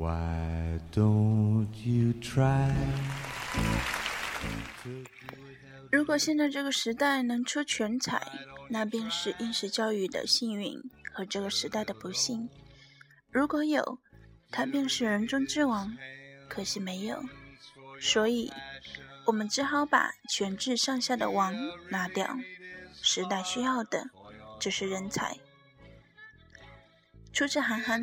Why don't you try? 如果现在这个时代能出全才，那便是应试教育的幸运和这个时代的不幸；如果有，他便是人中之王。可惜没有，所以我们只好把全智上下的王拿掉。时代需要的就是人才。出自韩寒，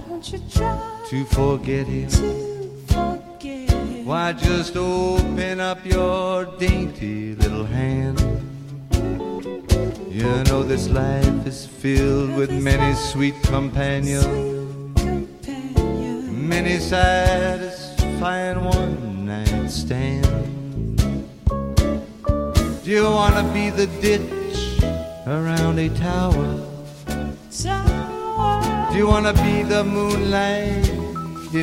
don't you try to forget him? to forget him? Why just open up your dainty little hand? You know this life is filled with many sweet companions, Companion. many satisfying one night stands. Do you wanna be the ditch around a tower? Sour. Do you wanna be the moonlight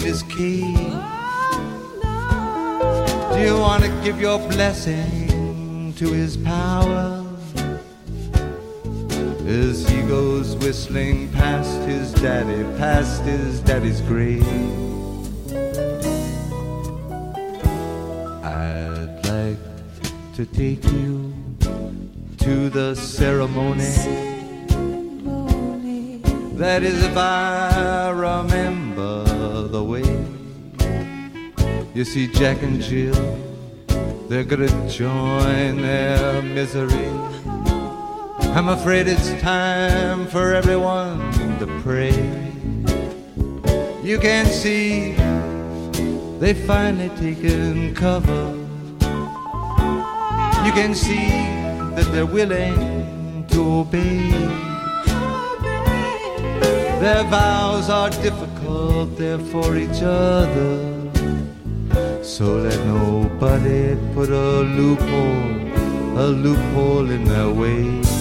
his cave? Oh, Do you want to give your blessing to his power as he goes whistling past his daddy, past his daddy's grave? I'd like to take you to the ceremony. That is, if I remember the way. You see, Jack and Jill, they're gonna join their misery. I'm afraid it's time for everyone to pray. You can see they've finally taken cover. You can see that they're willing to obey. Their vows are difficult, they're for each other. So let nobody put a loophole, a loophole in their way.